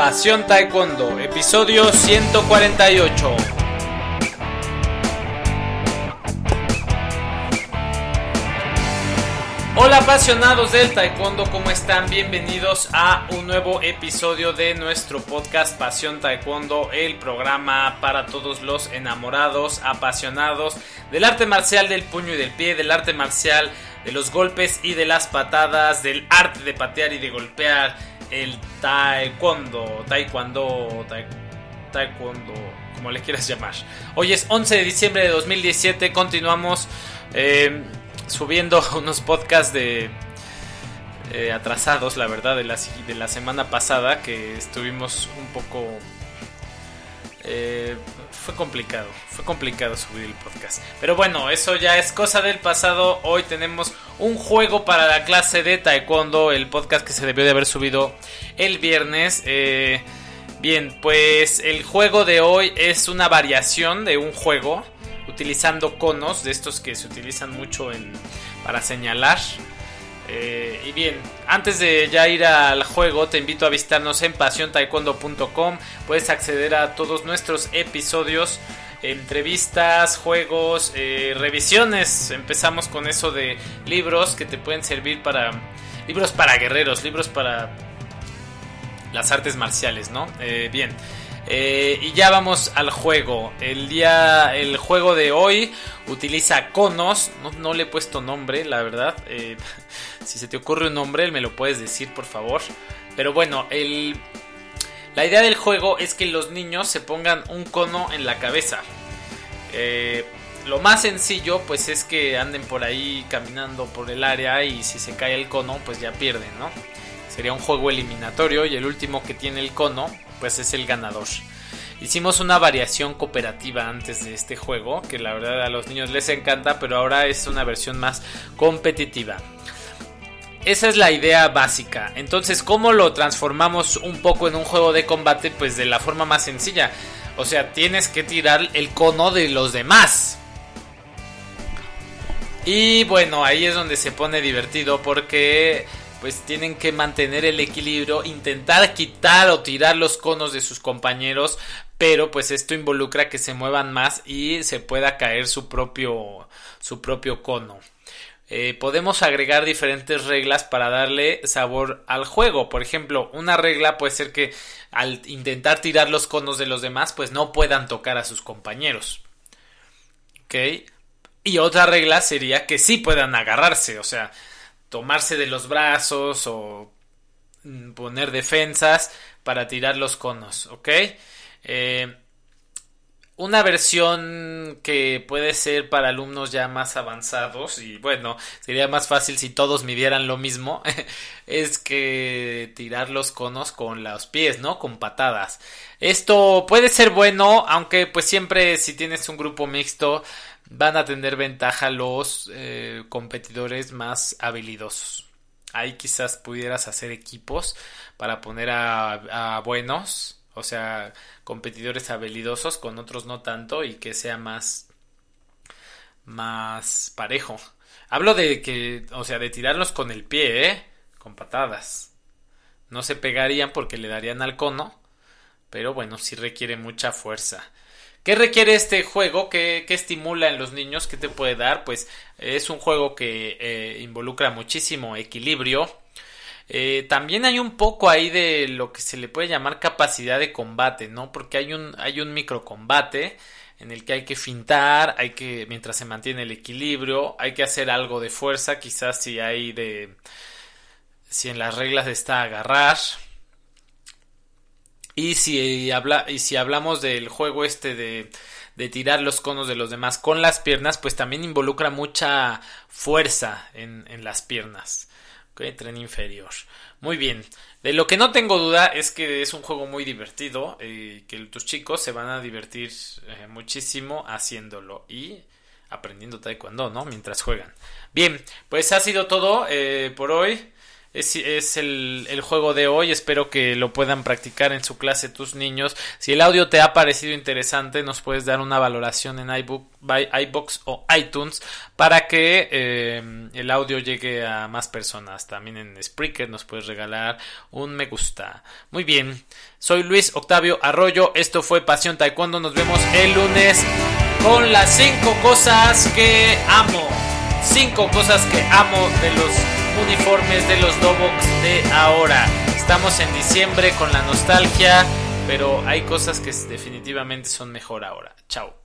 Pasión Taekwondo, episodio 148. Hola apasionados del Taekwondo, ¿cómo están? Bienvenidos a un nuevo episodio de nuestro podcast Pasión Taekwondo, el programa para todos los enamorados, apasionados del arte marcial del puño y del pie, del arte marcial de los golpes y de las patadas, del arte de patear y de golpear, el taekwondo, taekwondo, taekwondo, como le quieras llamar. Hoy es 11 de diciembre de 2017, continuamos eh, subiendo unos podcasts de eh, atrasados, la verdad, de la, de la semana pasada, que estuvimos un poco... Eh, fue complicado, fue complicado subir el podcast. Pero bueno, eso ya es cosa del pasado. Hoy tenemos un juego para la clase de Taekwondo, el podcast que se debió de haber subido el viernes. Eh, bien, pues el juego de hoy es una variación de un juego utilizando conos, de estos que se utilizan mucho para señalar. Eh, y bien, antes de ya ir al juego, te invito a visitarnos en pasiontaekwondo.com. Puedes acceder a todos nuestros episodios, entrevistas, juegos, eh, revisiones. Empezamos con eso de libros que te pueden servir para. Libros para guerreros, libros para las artes marciales, ¿no? Eh, bien. Eh, y ya vamos al juego. El día, el juego de hoy utiliza conos. No, le he puesto nombre, la verdad. Eh, si se te ocurre un nombre, me lo puedes decir, por favor. Pero bueno, el, la idea del juego es que los niños se pongan un cono en la cabeza. Eh, lo más sencillo, pues es que anden por ahí caminando por el área y si se cae el cono, pues ya pierden, ¿no? Sería un juego eliminatorio y el último que tiene el cono, pues es el ganador. Hicimos una variación cooperativa antes de este juego, que la verdad a los niños les encanta, pero ahora es una versión más competitiva. Esa es la idea básica. Entonces, ¿cómo lo transformamos un poco en un juego de combate? Pues de la forma más sencilla. O sea, tienes que tirar el cono de los demás. Y bueno, ahí es donde se pone divertido porque pues tienen que mantener el equilibrio, intentar quitar o tirar los conos de sus compañeros, pero pues esto involucra que se muevan más y se pueda caer su propio, su propio cono. Eh, podemos agregar diferentes reglas para darle sabor al juego. Por ejemplo, una regla puede ser que al intentar tirar los conos de los demás, pues no puedan tocar a sus compañeros. ¿Ok? Y otra regla sería que sí puedan agarrarse, o sea, tomarse de los brazos o mm, poner defensas para tirar los conos, ¿ok? Eh, una versión que puede ser para alumnos ya más avanzados y bueno, sería más fácil si todos midieran lo mismo, es que tirar los conos con los pies, ¿no? Con patadas. Esto puede ser bueno, aunque pues siempre si tienes un grupo mixto van a tener ventaja los eh, competidores más habilidosos. Ahí quizás pudieras hacer equipos para poner a, buenos, o sea, competidores habilidosos con otros no tanto y que sea más más parejo. Hablo de que, o sea, de tirarlos con el pie, ¿eh? Con patadas. No se pegarían porque le darían al cono, pero bueno, sí requiere mucha fuerza. ¿Qué requiere este juego? ¿Qué, estimula en los niños? ¿Qué te puede dar? Pues es un juego que eh, involucra muchísimo equilibrio. Eh, también hay un poco ahí de lo que se le puede llamar capacidad de combate, ¿no? Porque hay un, hay un microcombate en el que hay que fintar, hay que, mientras se mantiene el equilibrio, hay que hacer algo de fuerza, quizás si hay de, si en las reglas está agarrar, y si, habla, y si hablamos del juego este de, de tirar los conos de los demás con las piernas, pues también involucra mucha fuerza en, en las piernas. Tren inferior. Muy bien. De lo que no tengo duda es que es un juego muy divertido y eh, que tus chicos se van a divertir eh, muchísimo haciéndolo y aprendiendo taekwondo, ¿no? Mientras juegan. Bien, pues ha sido todo eh, por hoy. Es, el, el, juego de hoy. Espero que lo puedan practicar en su clase tus niños. Si el audio te ha parecido interesante, nos puedes dar una valoración en iBook, iBox o iTunes para que eh, el audio llegue a más personas. También en Spreaker nos puedes regalar un me gusta. Muy bien, soy Luis Octavio Arroyo. Esto fue Pasión Taekwondo. Nos vemos el lunes con las 5 cosas que amo. 5 cosas que amo de los uniformes de los Dobox de ahora. Estamos en diciembre con la nostalgia, pero hay cosas que definitivamente son mejor ahora. Chao.